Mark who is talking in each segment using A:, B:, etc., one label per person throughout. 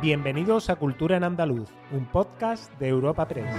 A: Bienvenidos a Cultura en Andaluz, un podcast de Europa Press.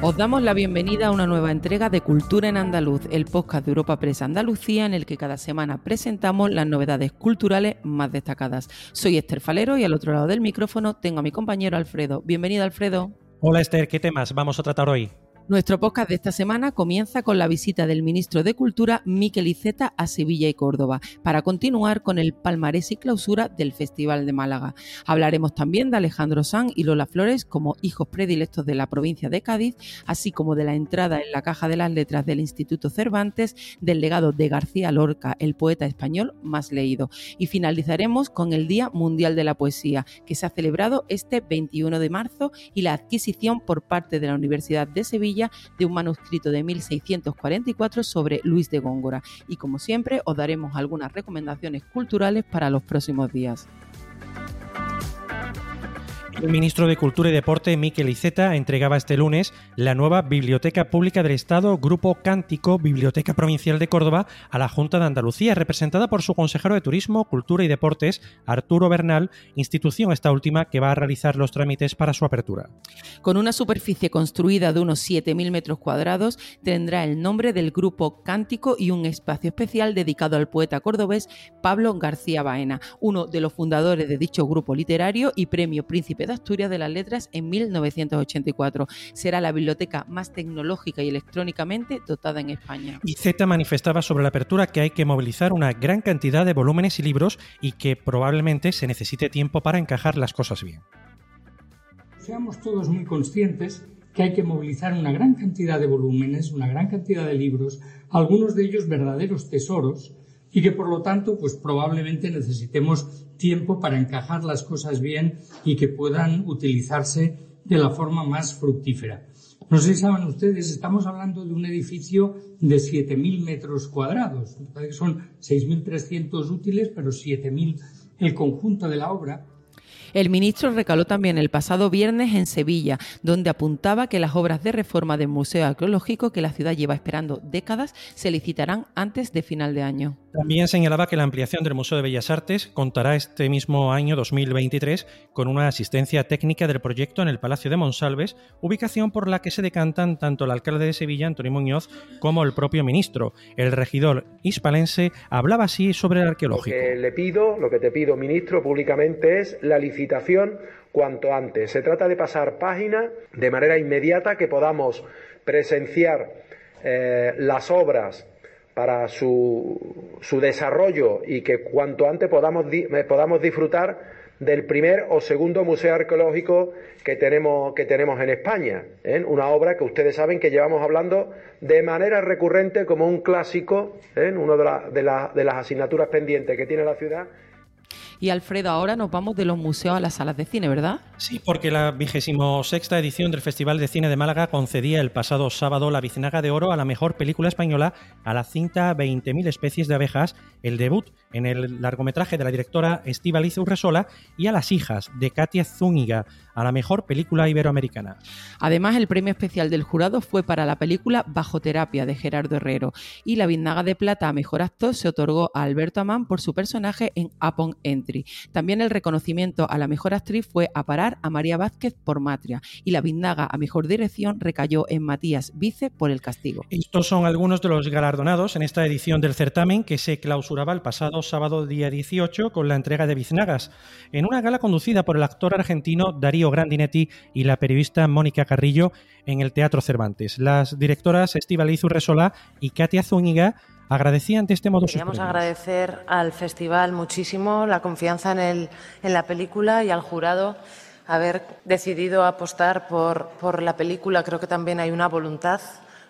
B: Os damos la bienvenida a una nueva entrega de Cultura en Andaluz, el podcast de Europa Press Andalucía en el que cada semana presentamos las novedades culturales más destacadas. Soy Esther Falero y al otro lado del micrófono tengo a mi compañero Alfredo. Bienvenido Alfredo.
C: Hola Esther, ¿qué temas vamos a tratar hoy?
B: Nuestro podcast de esta semana comienza con la visita del ministro de Cultura, Miquel Iceta, a Sevilla y Córdoba, para continuar con el palmarés y clausura del Festival de Málaga. Hablaremos también de Alejandro Sanz y Lola Flores como hijos predilectos de la provincia de Cádiz, así como de la entrada en la caja de las letras del Instituto Cervantes, del legado de García Lorca, el poeta español más leído. Y finalizaremos con el Día Mundial de la Poesía, que se ha celebrado este 21 de marzo y la adquisición por parte de la Universidad de Sevilla de un manuscrito de 1644 sobre Luis de Góngora. Y como siempre, os daremos algunas recomendaciones culturales para los próximos días.
C: El ministro de Cultura y Deporte, Miquel Iceta, entregaba este lunes la nueva Biblioteca Pública del Estado, Grupo Cántico, Biblioteca Provincial de Córdoba, a la Junta de Andalucía, representada por su consejero de Turismo, Cultura y Deportes, Arturo Bernal, institución esta última que va a realizar los trámites para su apertura.
B: Con una superficie construida de unos 7.000 metros cuadrados, tendrá el nombre del Grupo Cántico y un espacio especial dedicado al poeta cordobés Pablo García Baena, uno de los fundadores de dicho grupo literario y premio Príncipe de Asturias de las Letras en 1984. Será la biblioteca más tecnológica y electrónicamente dotada en España.
C: Y Z manifestaba sobre la apertura que hay que movilizar una gran cantidad de volúmenes y libros y que probablemente se necesite tiempo para encajar las cosas bien.
D: Seamos todos muy conscientes que hay que movilizar una gran cantidad de volúmenes, una gran cantidad de libros, algunos de ellos verdaderos tesoros, y que por lo tanto, pues probablemente necesitemos tiempo para encajar las cosas bien y que puedan utilizarse de la forma más fructífera. No sé si saben ustedes, estamos hablando de un edificio de 7.000 metros cuadrados. Son 6.300 útiles, pero 7.000 el conjunto de la obra.
B: El ministro recaló también el pasado viernes en Sevilla, donde apuntaba que las obras de reforma del Museo Arqueológico que la ciudad lleva esperando décadas se licitarán antes de final de año.
C: También señalaba que la ampliación del Museo de Bellas Artes contará este mismo año 2023 con una asistencia técnica del proyecto en el Palacio de Monsalves, ubicación por la que se decantan tanto el alcalde de Sevilla, Antonio Muñoz, como el propio ministro. El regidor hispalense hablaba así sobre el arqueológico.
E: Lo que le pido, lo que te pido, ministro, públicamente es la licitación cuanto antes. Se trata de pasar página de manera inmediata que podamos presenciar eh, las obras para su, su desarrollo y que cuanto antes podamos, eh, podamos disfrutar del primer o segundo museo arqueológico que tenemos, que tenemos en España. ¿eh? Una obra que ustedes saben que llevamos hablando de manera recurrente como un clásico, ¿eh? una de, la, de, de las asignaturas pendientes que tiene la ciudad
B: y Alfredo, ahora nos vamos de los museos a las salas de cine, ¿verdad?
C: Sí, porque la vigésimo sexta edición del Festival de Cine de Málaga concedía el pasado sábado la Bicenaga de Oro a la mejor película española a la cinta 20.000 especies de abejas, el debut en el largometraje de la directora Estíbaliz Urresola y a Las hijas de Katia Zúñiga a la mejor película iberoamericana.
B: Además, el premio especial del jurado fue para la película Bajo Terapia de Gerardo Herrero y la Biznaga de Plata a Mejor Actor se otorgó a Alberto Amán por su personaje en Upon También el reconocimiento a la Mejor Actriz fue a parar a María Vázquez por Matria y la Biznaga a Mejor Dirección recayó en Matías Vice por El Castigo.
C: Estos son algunos de los galardonados en esta edición del certamen que se clausuraba el pasado sábado día 18 con la entrega de Biznagas, en una gala conducida por el actor argentino Darío Grandinetti y la periodista Mónica Carrillo en el Teatro Cervantes. Las directoras Estíbaliz Urresola y Katia Zúñiga agradecían de este modo
F: Queríamos agradecer al festival muchísimo la confianza en, el, en la película y al jurado haber decidido apostar por, por la película. Creo que también hay una voluntad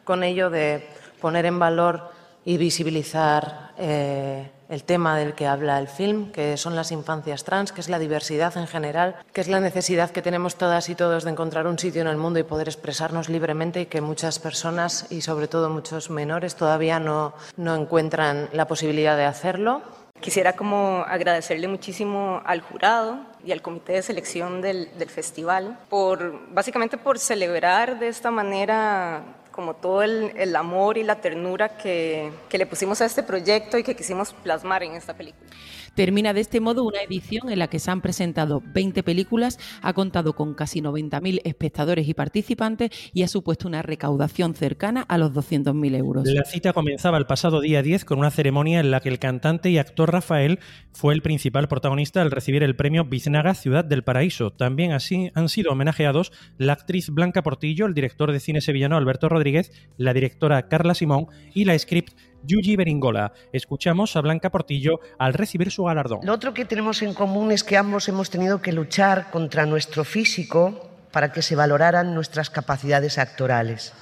F: con ello de poner en valor y visibilizar eh, el tema del que habla el film, que son las infancias trans, que es la diversidad en general, que es la necesidad que tenemos todas y todos de encontrar un sitio en el mundo y poder expresarnos libremente y que muchas personas y sobre todo muchos menores todavía no, no encuentran la posibilidad de hacerlo.
G: Quisiera como agradecerle muchísimo al jurado y al comité de selección del, del festival por básicamente por celebrar de esta manera como todo el, amor y la ternura que, que le pusimos a este proyecto y que quisimos plasmar en esta película.
B: Termina de este modo una edición en la que se han presentado 20 películas, ha contado con casi 90.000 espectadores y participantes y ha supuesto una recaudación cercana a los 200.000 euros.
C: La cita comenzaba el pasado día 10 con una ceremonia en la que el cantante y actor Rafael fue el principal protagonista al recibir el premio Biznaga Ciudad del Paraíso. También así han sido homenajeados la actriz Blanca Portillo, el director de cine sevillano Alberto Rodríguez, la directora Carla Simón y la script Yuji Beringola. Escuchamos a Blanca Portillo al recibir su galardón.
H: Lo otro que tenemos en común es que ambos hemos tenido que luchar contra nuestro físico para que se valoraran nuestras capacidades actorales.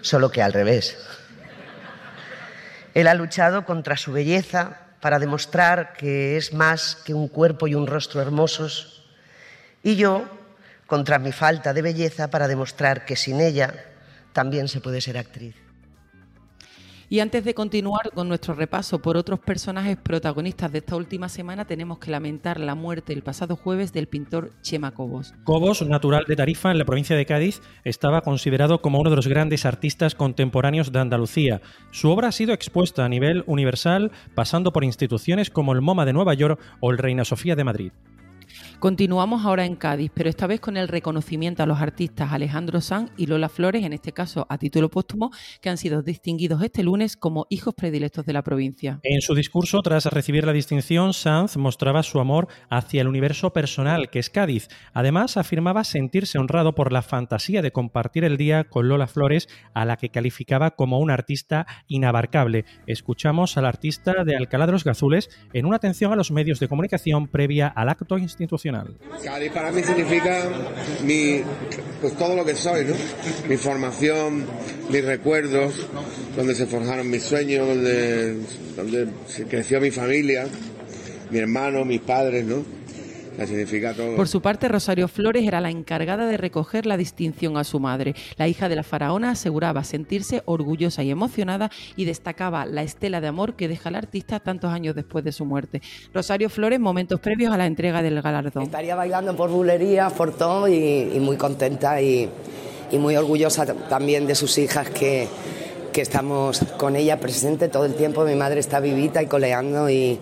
H: Solo que al revés. Él ha luchado contra su belleza para demostrar que es más que un cuerpo y un rostro hermosos. Y yo contra mi falta de belleza para demostrar que sin ella también se puede ser actriz.
B: Y antes de continuar con nuestro repaso por otros personajes protagonistas de esta última semana, tenemos que lamentar la muerte el pasado jueves del pintor Chema Cobos.
C: Cobos, natural de Tarifa, en la provincia de Cádiz, estaba considerado como uno de los grandes artistas contemporáneos de Andalucía. Su obra ha sido expuesta a nivel universal, pasando por instituciones como el MoMA de Nueva York o el Reina Sofía de Madrid.
B: Continuamos ahora en Cádiz, pero esta vez con el reconocimiento a los artistas Alejandro Sanz y Lola Flores, en este caso a título póstumo, que han sido distinguidos este lunes como hijos predilectos de la provincia.
C: En su discurso, tras recibir la distinción, Sanz mostraba su amor hacia el universo personal, que es Cádiz. Además, afirmaba sentirse honrado por la fantasía de compartir el día con Lola Flores, a la que calificaba como una artista inabarcable. Escuchamos al artista de Alcalá de los Gazules en una atención a los medios de comunicación previa al acto institucional.
I: Cádiz para mí significa mi, pues todo lo que soy, ¿no? Mi formación, mis recuerdos, donde se forjaron mis sueños, donde, donde creció mi familia, mi hermano, mis padres, ¿no? Significa todo.
B: Por su parte, Rosario Flores era la encargada de recoger la distinción a su madre. La hija de la faraona aseguraba sentirse orgullosa y emocionada y destacaba la estela de amor que deja el artista tantos años después de su muerte. Rosario Flores, momentos previos a la entrega del galardón.
J: Estaría bailando por bulería, por todo y, y muy contenta y, y muy orgullosa también de sus hijas que que estamos con ella presente todo el tiempo. Mi madre está vivita y coleando y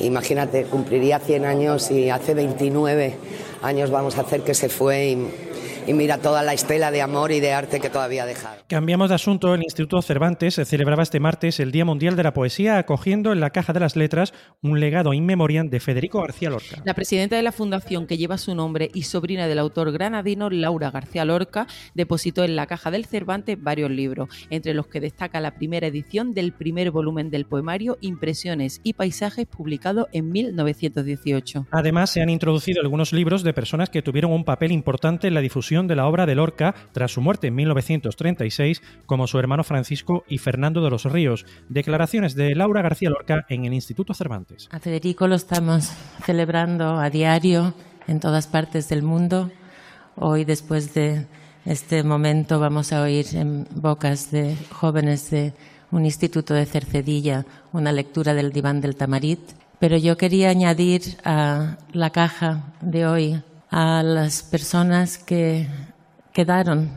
J: imagínate, cumpliría 100 años y hace 29 años vamos a hacer que se fue y y mira toda la estela de amor y de arte que todavía deja.
C: Cambiamos de asunto. El Instituto Cervantes celebraba este martes el Día Mundial de la Poesía, acogiendo en la Caja de las Letras un legado inmemorial de Federico García Lorca.
B: La presidenta de la fundación que lleva su nombre y sobrina del autor granadino Laura García Lorca depositó en la Caja del Cervantes varios libros, entre los que destaca la primera edición del primer volumen del poemario Impresiones y Paisajes publicado en 1918.
C: Además, se han introducido algunos libros de personas que tuvieron un papel importante en la difusión de la obra de Lorca tras su muerte en 1936, como su hermano Francisco y Fernando de los Ríos. Declaraciones de Laura García Lorca en el Instituto Cervantes.
K: A Federico lo estamos celebrando a diario en todas partes del mundo. Hoy, después de este momento, vamos a oír en bocas de jóvenes de un instituto de Cercedilla una lectura del diván del Tamarit. Pero yo quería añadir a la caja de hoy a las personas que quedaron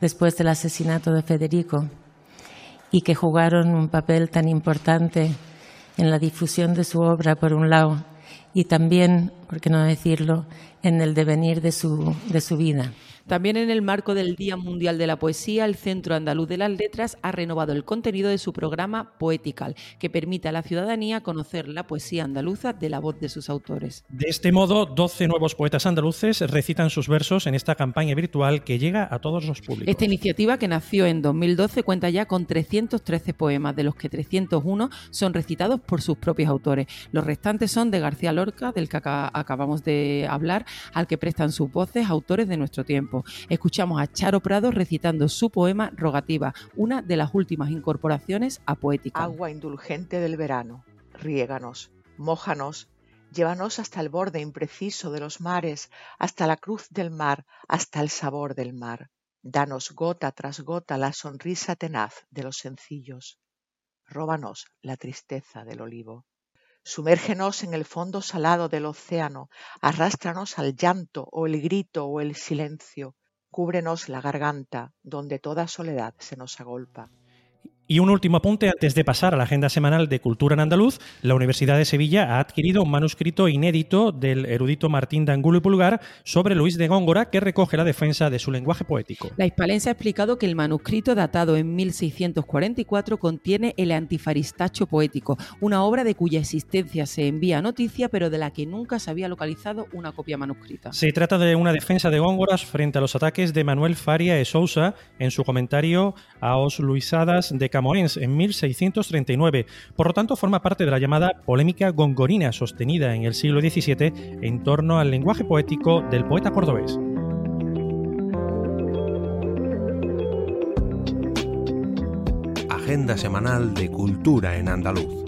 K: después del asesinato de Federico y que jugaron un papel tan importante en la difusión de su obra, por un lado, y también, por qué no decirlo, en el devenir de su, de su vida.
B: También en el marco del Día Mundial de la Poesía, el Centro Andaluz de las Letras ha renovado el contenido de su programa Poetical, que permite a la ciudadanía conocer la poesía andaluza de la voz de sus autores.
C: De este modo, 12 nuevos poetas andaluces recitan sus versos en esta campaña virtual que llega a todos los públicos.
B: Esta iniciativa, que nació en 2012, cuenta ya con 313 poemas, de los que 301 son recitados por sus propios autores. Los restantes son de García Lorca, del que acabamos de hablar, al que prestan sus voces autores de nuestro tiempo. Escuchamos a Charo Prado recitando su poema Rogativa, una de las últimas incorporaciones a Poética.
L: Agua indulgente del verano, riéganos, mójanos, llévanos hasta el borde impreciso de los mares, hasta la cruz del mar, hasta el sabor del mar. Danos gota tras gota la sonrisa tenaz de los sencillos. Róbanos la tristeza del olivo. Sumérgenos en el fondo salado del océano, arrástranos al llanto o el grito o el silencio. Cúbrenos la garganta, donde toda soledad se nos agolpa.
C: Y un último apunte antes de pasar a la agenda semanal de Cultura en Andaluz. La Universidad de Sevilla ha adquirido un manuscrito inédito del erudito Martín de Angulo y Pulgar sobre Luis de Góngora que recoge la defensa de su lenguaje poético.
B: La Hispalense ha explicado que el manuscrito datado en 1644 contiene el Antifaristacho poético, una obra de cuya existencia se envía noticia pero de la que nunca se había localizado una copia manuscrita.
C: Se trata de una defensa de Góngora frente a los ataques de Manuel Faria de Sousa en su comentario a Os Luisadas de Camões en 1639. Por lo tanto, forma parte de la llamada polémica gongorina sostenida en el siglo XVII en torno al lenguaje poético del poeta cordobés.
M: Agenda semanal de Cultura en Andaluz.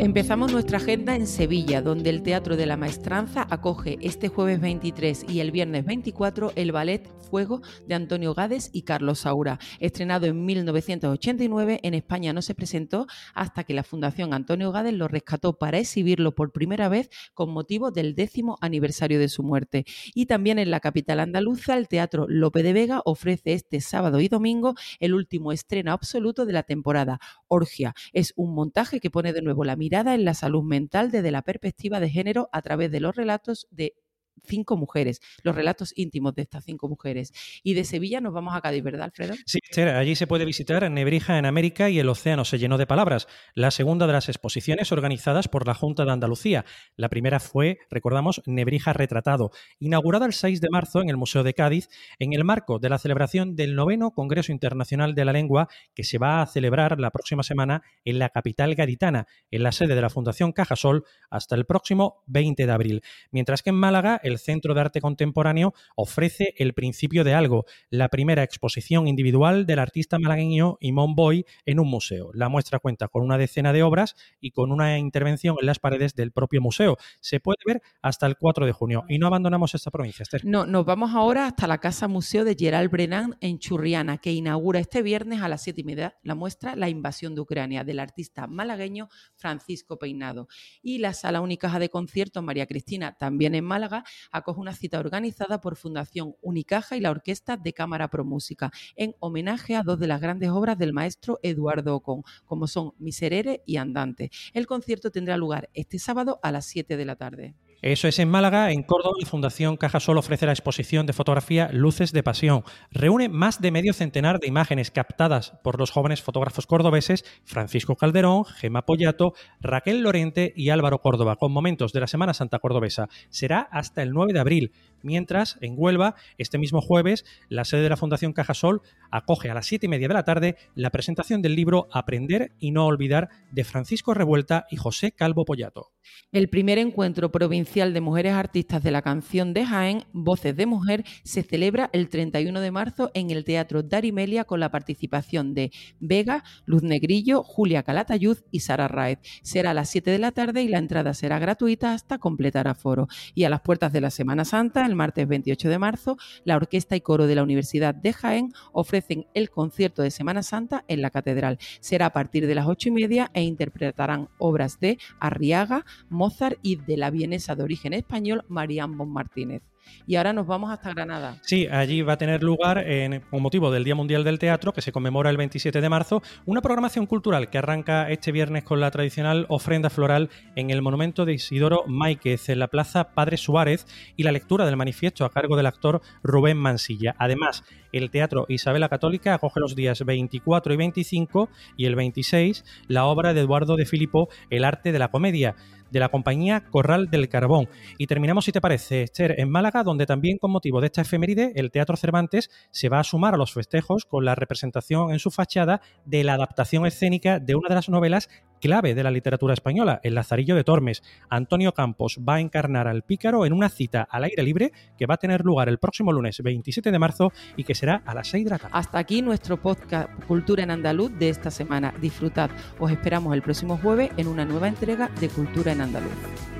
B: Empezamos nuestra agenda en Sevilla, donde el Teatro de la Maestranza acoge este jueves 23 y el viernes 24 el ballet Fuego de Antonio Gades y Carlos Saura. Estrenado en 1989, en España no se presentó hasta que la Fundación Antonio Gades lo rescató para exhibirlo por primera vez con motivo del décimo aniversario de su muerte. Y también en la capital andaluza, el Teatro Lope de Vega ofrece este sábado y domingo el último estreno absoluto de la temporada, Orgia. Es un montaje que pone de nuevo la mirada en la salud mental desde la perspectiva de género a través de los relatos de cinco mujeres, los relatos íntimos de estas cinco mujeres. Y de Sevilla nos vamos a Cádiz, ¿verdad, Alfredo?
C: Sí, allí se puede visitar Nebrija en América y el océano se llenó de palabras, la segunda de las exposiciones organizadas por la Junta de Andalucía. La primera fue, recordamos, Nebrija Retratado, inaugurada el 6 de marzo en el Museo de Cádiz, en el marco de la celebración del noveno Congreso Internacional de la Lengua, que se va a celebrar la próxima semana en la capital gaditana, en la sede de la Fundación Cajasol, hasta el próximo 20 de abril. Mientras que en Málaga, el Centro de Arte Contemporáneo ofrece El principio de algo, la primera exposición individual del artista malagueño Imón Boy en un museo. La muestra cuenta con una decena de obras y con una intervención en las paredes del propio museo. Se puede ver hasta el 4 de junio y no abandonamos esta provincia, Esther.
B: No, nos vamos ahora hasta la Casa Museo de Gerald Brennan en Churriana, que inaugura este viernes a las 7 y media la muestra La invasión de Ucrania del artista malagueño Francisco Peinado. Y la Sala Unicaja de Conciertos María Cristina, también en Málaga, acoge una cita organizada por Fundación Unicaja y la Orquesta de Cámara Pro Música, en homenaje a dos de las grandes obras del maestro Eduardo Ocon, como son Miserere y Andante. El concierto tendrá lugar este sábado a las 7 de la tarde.
C: Eso es en Málaga, en Córdoba, la Fundación Caja Sol ofrece la exposición de fotografía Luces de Pasión. Reúne más de medio centenar de imágenes captadas por los jóvenes fotógrafos cordobeses Francisco Calderón, Gema Pollato, Raquel Lorente y Álvaro Córdoba, con momentos de la Semana Santa Cordobesa. Será hasta el 9 de abril, mientras en Huelva, este mismo jueves, la sede de la Fundación Cajasol acoge a las 7 y media de la tarde la presentación del libro Aprender y no olvidar de Francisco Revuelta y José Calvo Pollato.
B: El primer encuentro provincial de mujeres artistas de la canción de Jaén, Voces de Mujer, se celebra el 31 de marzo en el Teatro Darimelia con la participación de Vega, Luz Negrillo, Julia Calatayud y Sara Raez. Será a las 7 de la tarde y la entrada será gratuita hasta completar aforo. Y a las puertas de la Semana Santa, el martes 28 de marzo, la Orquesta y Coro de la Universidad de Jaén ofrecen el concierto de Semana Santa en la Catedral. Será a partir de las 8 y media e interpretarán obras de Arriaga, Mozart y de la vienesa de origen español Marianne Bon Martínez. Y ahora nos vamos hasta Granada.
C: Sí, allí va a tener lugar, en, con motivo del Día Mundial del Teatro, que se conmemora el 27 de marzo, una programación cultural que arranca este viernes con la tradicional ofrenda floral en el monumento de Isidoro Máiquez, en la Plaza Padre Suárez, y la lectura del manifiesto a cargo del actor Rubén Mansilla. Además, el Teatro Isabela Católica acoge los días 24 y 25 y el 26 la obra de Eduardo de Filipo, El arte de la comedia de la compañía Corral del Carbón. Y terminamos, si te parece, Esther, en Donde también con motivo de esta efeméride, el Teatro Cervantes se va a sumar a los festejos con la representación en su fachada de la adaptación escénica de una de las novelas clave de la literatura española, El Lazarillo de Tormes. Antonio Campos va a encarnar al pícaro en una cita al aire libre que va a tener lugar el próximo lunes 27 de marzo y que será a las 6 de la tarde.
B: Hasta aquí nuestro podcast Cultura en Andaluz de esta semana. Disfrutad. Os esperamos el próximo jueves en una nueva entrega de Cultura en Andaluz.